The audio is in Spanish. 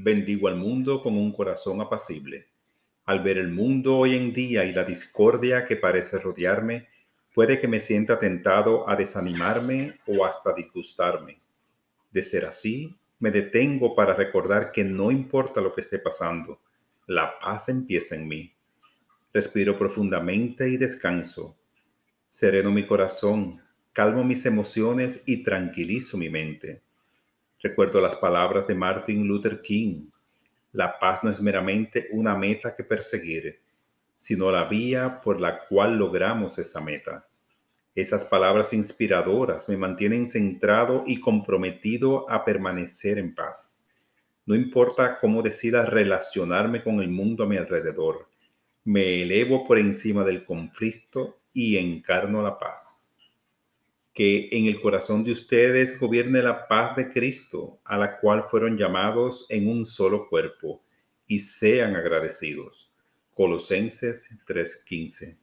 Bendigo al mundo con un corazón apacible. Al ver el mundo hoy en día y la discordia que parece rodearme, puede que me sienta tentado a desanimarme o hasta disgustarme. De ser así, me detengo para recordar que no importa lo que esté pasando, la paz empieza en mí. Respiro profundamente y descanso. Sereno mi corazón, calmo mis emociones y tranquilizo mi mente. Recuerdo las palabras de Martin Luther King. La paz no es meramente una meta que perseguir, sino la vía por la cual logramos esa meta. Esas palabras inspiradoras me mantienen centrado y comprometido a permanecer en paz. No importa cómo decida relacionarme con el mundo a mi alrededor, me elevo por encima del conflicto y encarno la paz. Que en el corazón de ustedes gobierne la paz de Cristo, a la cual fueron llamados en un solo cuerpo, y sean agradecidos. Colosenses 3:15